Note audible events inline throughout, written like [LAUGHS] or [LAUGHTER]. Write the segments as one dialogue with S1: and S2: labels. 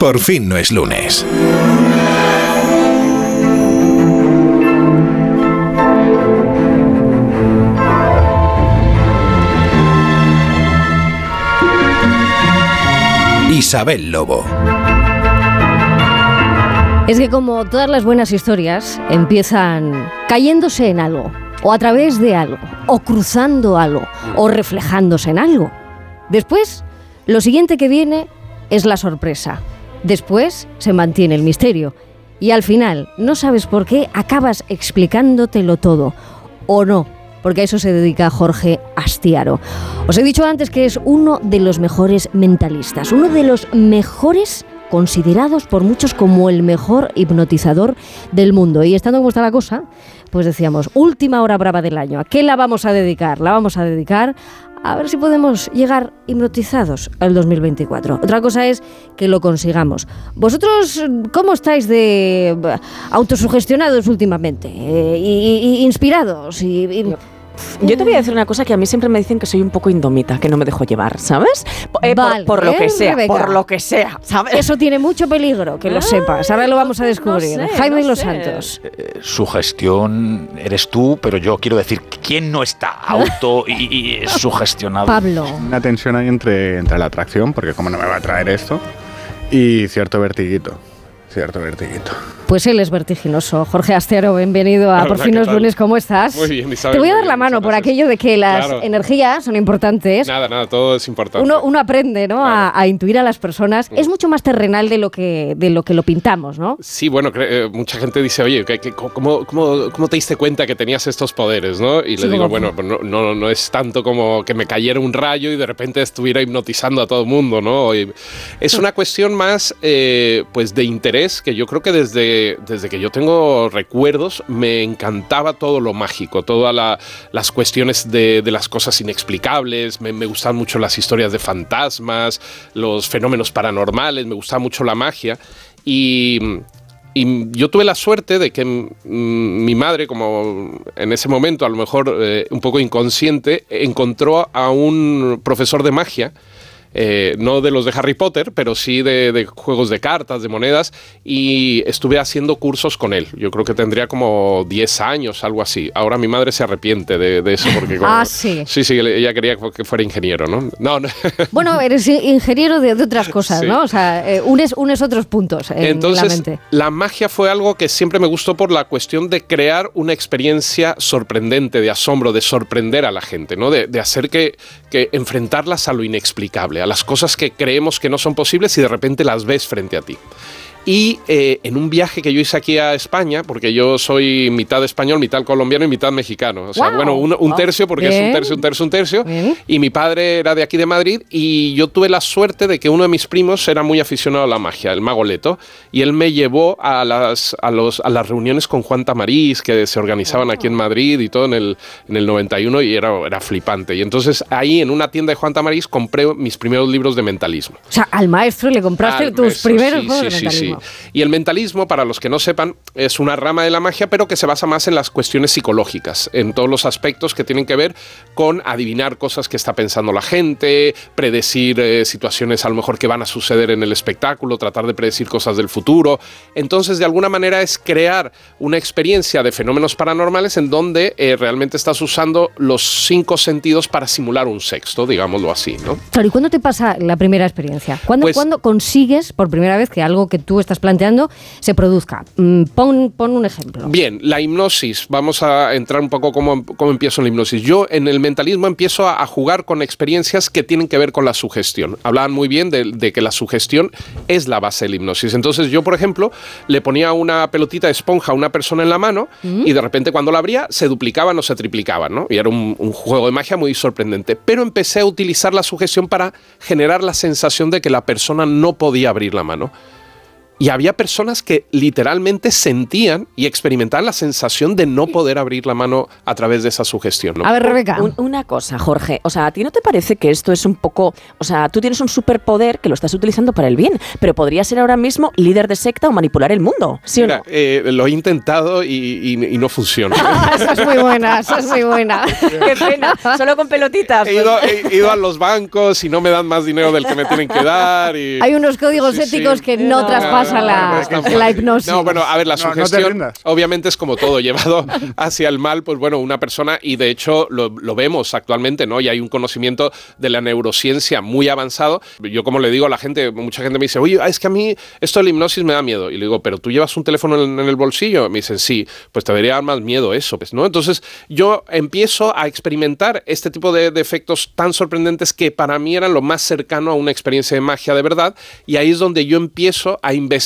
S1: Por fin no es lunes. Isabel Lobo.
S2: Es que como todas las buenas historias empiezan cayéndose en algo, o a través de algo, o cruzando algo, o reflejándose en algo. Después, lo siguiente que viene es la sorpresa. Después se mantiene el misterio. Y al final, no sabes por qué, acabas explicándotelo todo. O no, porque a eso se dedica Jorge Astiaro. Os he dicho antes que es uno de los mejores mentalistas, uno de los mejores considerados por muchos como el mejor hipnotizador del mundo. Y estando como está la cosa, pues decíamos, última hora brava del año, ¿a qué la vamos a dedicar? La vamos a dedicar a ver si podemos llegar hipnotizados al 2024. Otra cosa es que lo consigamos. ¿Vosotros cómo estáis de autosugestionados últimamente? Eh, y, inspirados? y
S3: yo te voy a decir una cosa que a mí siempre me dicen que soy un poco indomita, que no me dejo llevar, ¿sabes?
S2: Eh,
S3: por, lo que sea, por lo que sea, ¿sabes?
S2: Eso tiene mucho peligro, que lo sepas. Ahora lo vamos a descubrir. Jaime y los Santos.
S4: Eh, su gestión eres tú, pero yo quiero decir, ¿quién no está auto y, sugestionado?
S2: Pablo.
S5: Una tensión ahí entre, entre la atracción, porque cómo no me va a traer esto, y cierto vertiguito. Cierto vertiguito.
S2: Pues él es vertiginoso. Jorge Astero, bienvenido a Por fin los lunes, ¿cómo estás?
S6: Muy bien,
S2: Isabel. Te voy a dar la mano por aquello de que las energías son importantes.
S6: Nada, nada, todo es importante.
S2: Uno, uno aprende ¿no? A, intuir a las personas. Es mucho más terrenal de lo que, de lo, que lo pintamos, ¿no?
S6: Sí, bueno, eh, mucha gente dice, oye, cómo, cómo, te diste cuenta que tenías estos poderes? ¿no? Y le digo, bueno, no, no, no, es tanto como que me cayera un rayo y de repente estuviera hipnotizando a todo el mundo, ¿no? es una cuestión más eh, pues de interés que yo creo que desde, desde que yo tengo recuerdos, me encantaba todo lo mágico, todas las cuestiones de, las cosas inexplicables, me, me gustaban mucho las historias de fantasmas, los fenómenos paranormales, me gustaba mucho la magia. Y, yo tuve la suerte de que mi madre, como en ese momento a lo mejor eh, un poco inconsciente, encontró a un profesor de magia eh, no de los de Harry Potter, pero sí de, juegos de cartas, de monedas, y estuve haciendo cursos con él. Yo creo que tendría como 10 años, algo así. Ahora mi madre se arrepiente de, eso porque... [LAUGHS]
S2: ah, sí.
S6: Sí, sí, ella quería que fuera ingeniero, ¿no? No, [LAUGHS]
S2: Bueno, eres ingeniero de, otras cosas, ¿no? O sea, eh, unes, unes otros puntos en
S6: Entonces,
S2: la mente.
S6: La magia fue algo que siempre me gustó por la cuestión de crear una experiencia sorprendente, de asombro, de sorprender a la gente, ¿no? De, de hacer que, que enfrentarlas a lo inexplicable las cosas que creemos que no son posibles y de repente las ves frente a ti. Y eh, en un viaje que yo hice aquí a España, porque yo soy mitad español, mitad colombiano y mitad mexicano. O sea, bueno, un, tercio, porque es un tercio, un tercio, un tercio. Y mi padre era de aquí de Madrid y yo tuve la suerte de que uno de mis primos era muy aficionado a la magia, el mago Leto. Y él me llevó a las, a los, a las reuniones con Juan Tamariz, que se organizaban aquí en Madrid y todo en el, en el 91 y era, era flipante. Y entonces ahí en una tienda de Juan Tamariz compré mis primeros libros de mentalismo.
S2: O sea, al maestro le compraste tus primeros libros de mentalismo.
S6: Y el mentalismo, para los que no sepan, es una rama de la magia, pero que se basa más en las cuestiones psicológicas, en todos los aspectos que tienen que ver con adivinar cosas que está pensando la gente, predecir eh, situaciones a lo mejor que van a suceder en el espectáculo, tratar de predecir cosas del futuro. Entonces, de alguna manera es crear una experiencia de fenómenos paranormales en donde eh, realmente estás usando los cinco sentidos para simular un sexto, digámoslo así, ¿no?
S2: Claro, ¿y cuándo te pasa la primera experiencia? ¿Cuándo,
S6: Pues-
S2: ¿cuándo consigues por primera vez que algo que tú estás planteando se produzca? Mm, Pon, pon un ejemplo.
S6: Bien, la hipnosis. Vamos a entrar un poco cómo, cómo empiezo en la hipnosis. Yo en el mentalismo empiezo a, a jugar con experiencias que tienen que ver con la sugestión. Hablaban muy bien de, de que la sugestión es la base de la hipnosis. Entonces yo, por ejemplo, le ponía una pelotita de esponja a una persona en la mano y de repente cuando la abría se duplicaban o se triplicaban, ¿no? Y era un, un juego de magia muy sorprendente. Pero empecé a utilizar la sugestión para generar la sensación de que la persona no podía abrir la mano. Y había personas que literalmente sentían y experimentaban la sensación de no poder abrir la mano a través de esa sugestión. ¿no?
S2: A ver, Rebeca.
S3: Un- una cosa, Jorge. O sea, ¿a ti no te parece que esto es un poco. O sea, tú tienes un superpoder que lo estás utilizando para el bien, pero podría ser ahora mismo líder de secta o manipular el mundo. ¿Sí
S6: Mira,
S3: o no?
S6: eh, lo he intentado y, y- y no funciona. [LAUGHS]
S2: esa es muy buena, esa es muy buena. [LAUGHS]
S3: Qué pena. Solo con pelotitas.
S6: he,
S3: pues.
S6: ido, he ido a los bancos y no me dan más dinero del que me tienen que dar. Y...
S2: Hay unos códigos
S6: Sí, sí.
S2: éticos que no
S3: No,
S6: no,
S2: la,
S6: no,
S2: hipnosis.
S6: No, bueno, a ver, la
S5: No, no te
S6: sugestión obviamente es como todo, [LAUGHS] llevado hacia el mal, pues bueno, una persona, y de hecho lo, lo vemos actualmente, ¿no? Y hay un conocimiento de la neurociencia muy avanzado. Yo como le digo a la gente, mucha gente me dice, oye, es que a mí esto de la hipnosis me da miedo. Y le digo, pero tú llevas un teléfono en, en el bolsillo. Me dicen, sí, pues te debería dar más miedo eso, pues, ¿no? Entonces yo empiezo a experimentar este tipo de, de efectos tan sorprendentes que para mí eran lo más cercano a una experiencia de magia de verdad. Y ahí es donde yo empiezo a investigar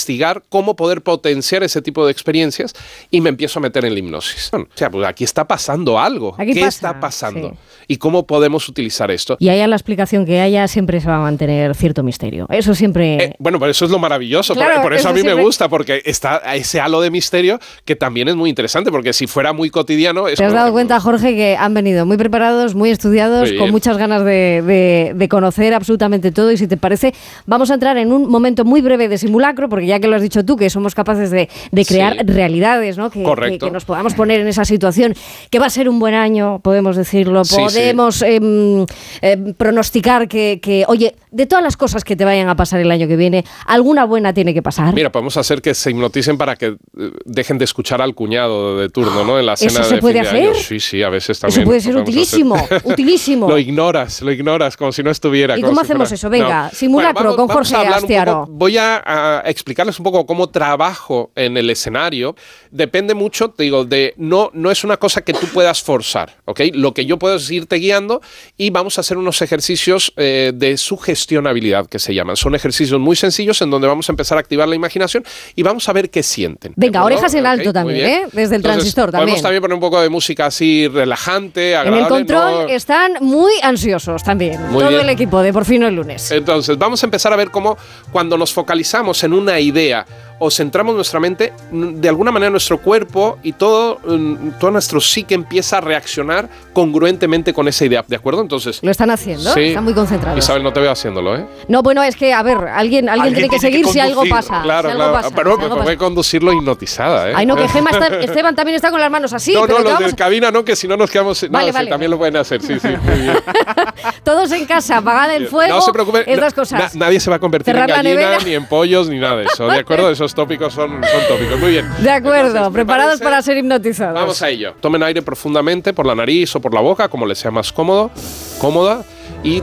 S6: cómo poder potenciar ese tipo de experiencias y me empiezo a meter en la hipnosis. Bueno, o sea, pues aquí está pasando algo.
S2: Aquí
S6: ¿Qué
S2: pasa,
S6: está pasando?
S2: sí.
S6: ¿Y cómo podemos utilizar esto?
S2: Y haya la explicación que haya, siempre se va a mantener cierto misterio. Eso siempre.
S6: Eh, bueno, pero eso es lo maravilloso. por-
S2: Claro,
S6: por, eso
S2: eso
S6: a mí
S2: siempre-
S6: me gusta, porque está ese halo de misterio que también es muy interesante, porque si fuera muy cotidiano... Es
S2: ¿Te has dado cuenta, Jorge, que han venido muy preparados, muy estudiados,
S6: Muy
S2: con muchas ganas de, de- de conocer absolutamente todo? Y si te parece, vamos a entrar en un momento muy breve de simulacro, porque ya que lo has dicho tú, que somos capaces de, de crear
S6: Sí.
S2: realidades, ¿no? Que,
S6: Correcto.
S2: que- que nos podamos poner en esa situación, que va a ser un buen año, podemos decirlo,
S6: Sí, sí.
S2: podemos em, em, pronosticar que, que, oye, de todas las cosas que te vayan a pasar el año que viene, alguna buena tiene que pasar.
S6: Mira, podemos hacer que se hipnoticen para que eh, dejen de escuchar al cuñado de turno, ¿no? En la
S2: ¿Eso
S6: cena
S2: se
S6: de
S2: puede
S6: fin de año.
S2: hacer?
S6: Sí, sí, a veces también.
S2: Eso puede ser utilísimo,
S6: hacer. [LAUGHS]
S2: utilísimo.
S6: Lo ignoras, lo ignoras, como si no estuviera.
S2: ¿Y cómo
S6: si
S2: hacemos
S6: fuera-
S2: eso? Venga, simulacro con Jorge Astiaro.
S6: poco- voy a, a explicarles un poco cómo trabajo en el escenario. Depende mucho, te digo, de no, no es una cosa que tú puedas forzar, ¿ok? Lo que yo puedo es irte guiando y vamos a hacer unos ejercicios eh, de sugestionabilidad que se llaman. Son ejercicios muy sencillos en donde vamos a empezar a activar la imaginación y vamos a ver qué sienten. ¿de
S2: Venga, orejas en alto también. ¿eh? Desde el transistor también.
S6: Podemos también poner un poco de música así relajante,
S2: En
S6: agradable.
S2: el control
S6: no-
S2: están muy ansiosos también.
S6: Muy
S2: Todo
S6: bien.
S2: el equipo de Por fin el lunes.
S6: Entonces, vamos a empezar a ver cómo cuando nos focalizamos en una idea o centramos nuestra mente, n- de alguna manera nuestro cuerpo y todo, mm, todo nuestro psique empieza a reaccionar congruentemente con esa idea, ¿de acuerdo? Entonces,
S2: Lo están haciendo,
S6: sí.
S2: están muy concentrados.
S6: Isabel, no te veo haciéndolo, ¿eh?
S2: No, bueno, es que, a ver, alguien, alguien, tiene que seguir si algo pasa.
S6: Claro,
S2: si algo
S6: claro.
S2: pasa,
S6: Pero
S2: si
S6: me
S2: algo
S6: voy a conducirlo hipnotizada, ¿eh?
S2: Ay, no, que [LAUGHS] Gema está, Esteban también está con las manos así.
S6: no, no,
S2: que
S6: los
S2: vamos-
S6: de cabina no, que si no nos quedamos... no,
S2: Vale,
S6: sí,
S2: vale.
S6: también lo pueden hacer, sí, sí. muy bien. [LAUGHS]
S2: Todos en casa, apagad el fuego.
S6: no se preocupen,
S2: Estas cosas.
S6: na- nadie se va a convertir
S2: Cerrar
S6: en gallina, ni en pollos, ni nada eso, ¿de acuerdo? Esos tópicos son, son tópicos. Muy bien.
S2: de acuerdo,
S6: Entonces,
S2: preparados para ser hipnotizados.
S6: Vamos a ello. Tomen aire profundamente por la nariz o por la boca, como les sea más cómodo, cómoda, y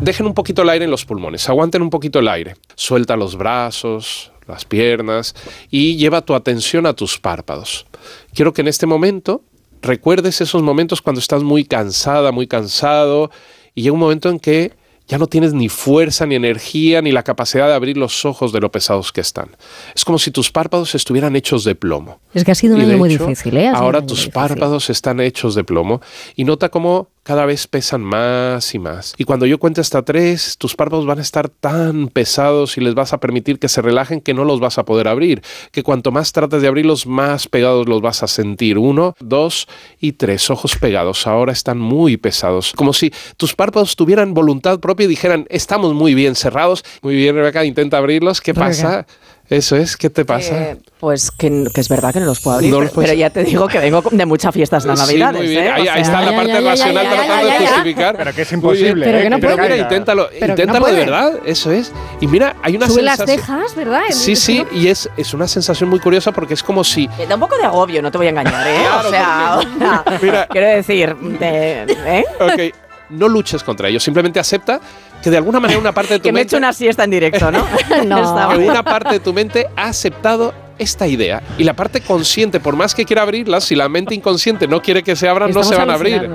S6: dejen un poquito el aire en los pulmones. Aguanten un poquito el aire. Suelta los brazos, las piernas y lleva tu atención a tus párpados. Quiero que en este momento recuerdes esos momentos cuando estás muy cansada, muy cansado, y llega un momento en que ya no tienes ni fuerza, ni energía, ni la capacidad de abrir los ojos de lo pesados que están. Es como si tus párpados estuvieran hechos de plomo.
S2: Es que ha sido un año muy
S6: hecho,
S2: difícil, ¿eh?
S6: Ahora tus
S2: difícil.
S6: párpados están hechos de plomo y nota cómo cada vez pesan más y más. Y cuando yo cuente hasta tres, tus párpados van a estar tan pesados y les vas a permitir que se relajen que no los vas a poder abrir. Que cuanto más trates de abrirlos, más pegados los vas a sentir. Uno, dos y tres. Ojos pegados. Ahora están muy pesados. Como si tus párpados tuvieran voluntad propia y dijeran, estamos muy bien cerrados. Muy bien, Rebeca, intenta abrirlos. ¿Qué
S2: Rebeca.
S6: pasa? Eso es, ¿qué te pasa?
S3: Eh, pues que, que es verdad que no los puedo abrir,
S6: No los
S3: pero,
S6: puedes-
S3: pero ya te digo que vengo de muchas fiestas de
S6: Sí,
S3: Navidades. ¿eh?
S6: Ahí, está la parte racional tratando de justificar.
S5: Pero que es imposible.
S2: Pero
S5: ¿eh?
S2: que no puede.
S6: mira, inténtalo,
S2: Pero no
S6: inténtalo de verdad, eso es. Y mira, hay una
S2: Sube las
S6: sensación.
S2: cejas, ¿verdad?
S6: Sí, sí, y es, es una sensación muy curiosa porque es como si.
S3: Me da un poco de agobio, no te voy a engañar, ¿eh?
S6: Claro,
S3: o sea, o sea, [LAUGHS]
S6: Mira.
S3: quiero decir, de- ¿eh?
S6: Ok, no luches contra ello, simplemente acepta que de alguna manera una parte de [LAUGHS] tu
S3: que me he
S6: mente.
S3: hecho una siesta en directo, ¿no? [LAUGHS] [LAUGHS]
S2: No.
S6: Una parte de tu mente ha aceptado esta idea y la parte consciente, por más que quiera abrirlas, si la mente inconsciente no quiere que se abran, no se van a abrir.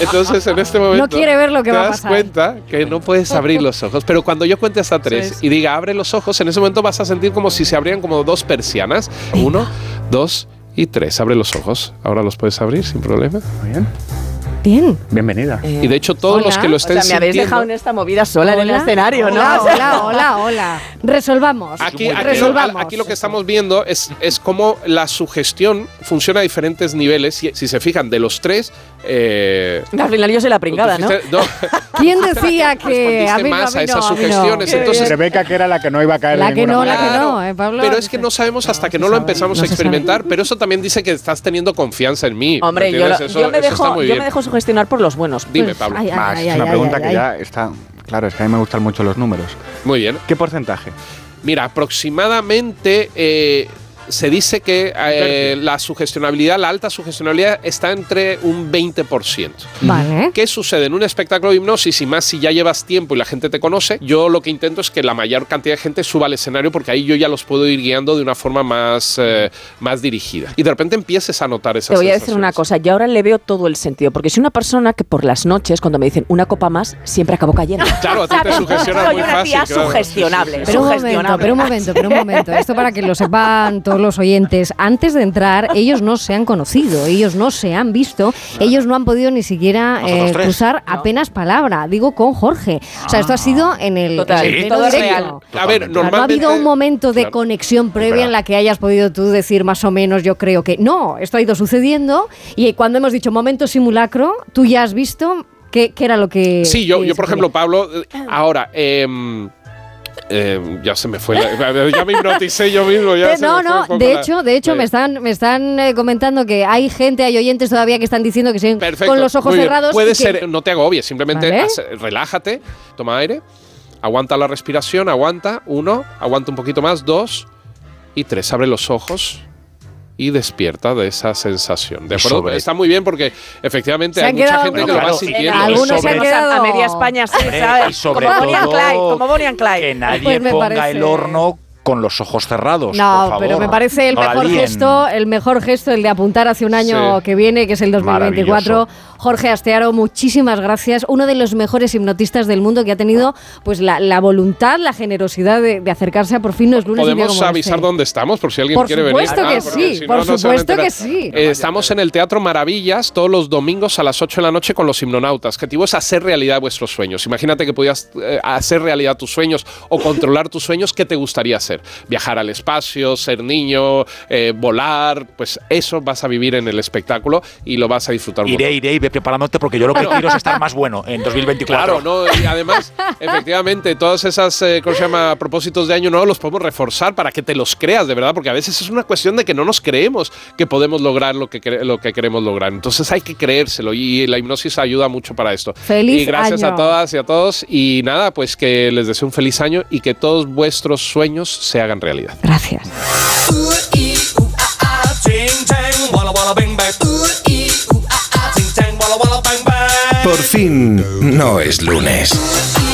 S6: Entonces, en este momento.
S2: quiere ver lo que
S6: te
S2: va a
S6: das
S2: pasar.
S6: cuenta que no puedes abrir los ojos. Pero cuando yo cuente hasta tres y diga abre los ojos, en ese momento vas a sentir como si se abrieran como dos persianas. Uno, dos y tres. Abre los ojos. Ahora los puedes abrir sin problema.
S5: Muy bien.
S2: Bien.
S5: Bienvenida.
S6: Y de hecho, todos
S2: Hola.
S6: los que lo
S3: O
S6: estén
S3: sea, me habéis dejado en esta movida sola en el
S2: Hola.
S3: escenario, ¿no?
S2: Hola,
S3: O sea,
S2: hola, hola, hola. Resolvamos.
S6: Aquí, aquí, lo,
S2: Resolvamos.
S6: aquí lo que estamos viendo es, es cómo la sugestión funciona a diferentes niveles. Y, si se fijan, de los tres. Eh,
S3: Al final yo soy la pringada, ¿no?
S6: no, [LAUGHS]
S2: ¿Quién decía que a mí no,
S6: más
S2: a
S6: a
S2: mí no,
S6: esas
S2: a mí no?
S6: sugestiones.
S2: Qué
S6: Entonces.
S5: Rebeca, que era la que no iba a caer
S2: La
S5: de
S2: que no, la
S5: manera.
S2: que no, ¿eh, Pablo?
S6: Pero es que no sabemos hasta que no lo empezamos
S2: no
S6: a experimentar. Pero eso también dice que estás teniendo confianza en mí.
S3: Hombre,
S6: ¿me
S3: yo,
S6: entiendes?
S3: lo-
S6: Eso-
S3: yo me dejo, yo me dejo sugestionar por los buenos.
S6: Dime,
S2: Pues,
S6: Pablo.
S2: ay, ay,
S5: Más,
S2: ay,
S5: es una
S2: ay,
S5: pregunta
S2: ay,
S5: que
S2: ay.
S5: ya está. Claro, es que a mí me gustan mucho los números.
S6: Muy bien.
S5: ¿Qué porcentaje?
S6: Mira, aproximadamente eh, se dice que eh, la sugestionabilidad, la alta sugestionabilidad está entre un 20%.
S2: Vale.
S6: ¿Qué sucede en un espectáculo de hipnosis y más si ya llevas tiempo y la gente te conoce? Yo lo que intento es que la mayor cantidad de gente suba al escenario porque ahí yo ya los puedo ir guiando de una forma más, eh, más dirigida. Y de repente empieces a notar esas
S3: Te voy a decir una cosa, yo ahora le veo todo el sentido, porque soy una persona que por las noches, cuando me dicen una copa más, siempre acabo cayendo. [LAUGHS]
S6: Claro, a ti te [LAUGHS]
S3: ¿Sabes?
S6: sugestiona
S3: Soy
S6: muy
S3: una
S6: fácil,
S3: tía
S6: claro.
S3: sugestionable.
S2: Pero un momento, pero un momento, pero un momento. Esto para que lo sepan [LAUGHS] todos los oyentes. Antes de entrar, ellos no se han conocido, ellos no se han visto, ellos no han podido ni siquiera eh, cruzar apenas palabra. Digo con Jorge. O sea, esto ha sido en el,
S3: Total,
S2: en el
S4: sí,
S2: pleno
S3: todo es real.
S6: A ver.
S2: No ha habido un momento de
S6: Claro.
S2: conexión previa
S4: verdad.
S2: en la que hayas podido tú decir más o menos, yo creo que no, esto ha ido sucediendo y cuando hemos dicho momento simulacro, tú ya has visto qué, qué era lo que...
S6: Sí, yo, yo por ejemplo, Pablo, eh, ahora, em, em, ya se me fue, la- ya me hipnoticé yo mismo. Ya
S2: Eh, [LAUGHS]
S6: se
S2: no,
S6: me
S2: no, de
S6: la-
S2: hecho, de hecho
S6: Eh,
S2: me están, me están eh, comentando que hay gente, hay oyentes todavía que están diciendo que siguen
S6: Perfecto,
S2: con los ojos cerrados.
S6: Puede
S2: que-
S6: no te agobies, simplemente
S2: Vale.
S6: hace- relájate, toma aire, aguanta la respiración, aguanta, uno, aguanta un poquito más, dos y tres. Abre los ojos y despierta de esa sensación. ¿De acuerdo?
S4: sobre-
S6: Está muy bien porque efectivamente
S2: Se
S6: hay mucha gente que lo va sintiendo.
S2: algunos
S6: Y
S2: se han quedado-
S3: A media España, sí, ¿sabes?
S4: y sobre
S3: como Bonnie and
S4: todo
S3: Clyde, como Bonnie and Clyde.
S4: Que nadie
S2: Pues
S4: ponga
S2: parece-
S4: el horno con los ojos cerrados.
S2: No,
S4: por favor.
S2: pero me parece el
S4: No
S2: mejor gesto, el mejor gesto, el de apuntar hacia un año
S6: Sí.
S2: que viene, que es el 2024.
S4: Maravilloso.
S2: Jorge Astearo, muchísimas gracias. Uno de los mejores hipnotistas del mundo que ha tenido pues la, la voluntad, la generosidad de, de acercarse a por fin los lunes.
S6: Podemos
S2: como
S6: avisar
S2: este.
S6: dónde estamos por si alguien
S2: Por
S6: quiere
S2: supuesto
S6: venir.
S2: que
S6: Ah,
S2: sí,
S6: si
S2: por
S6: no, no
S2: supuesto que sí.
S6: Eh, estamos en el Teatro Maravillas todos los domingos a las 8 de la noche con los hipnonautas. El objetivo es hacer realidad vuestros sueños. Imagínate que pudieras eh, hacer realidad tus sueños o controlar tus sueños. ¿Qué te gustaría hacer? Viajar al espacio, ser niño, eh, volar. Pues eso vas a vivir en el espectáculo y lo vas a disfrutar un
S4: Iré, iré y ve preparándote porque yo lo que quiero es estar más bueno en [LAUGHS] 2024.
S6: Claro, ¿no? Y además, [LAUGHS] efectivamente, todas esas, eh, ¿cómo se llama?, propósitos de año nuevo los podemos reforzar para que te los creas, de verdad, porque a veces es una cuestión de que no nos creemos que podemos lograr lo que, lo que queremos lograr. Entonces hay que creérselo y la hipnosis ayuda mucho para esto.
S2: Feliz
S6: Y gracias
S2: año.
S6: a todas y a todos. Y nada, pues que les deseo un feliz año y que todos vuestros sueños se hagan realidad.
S2: Gracias.
S1: Por fin no es lunes.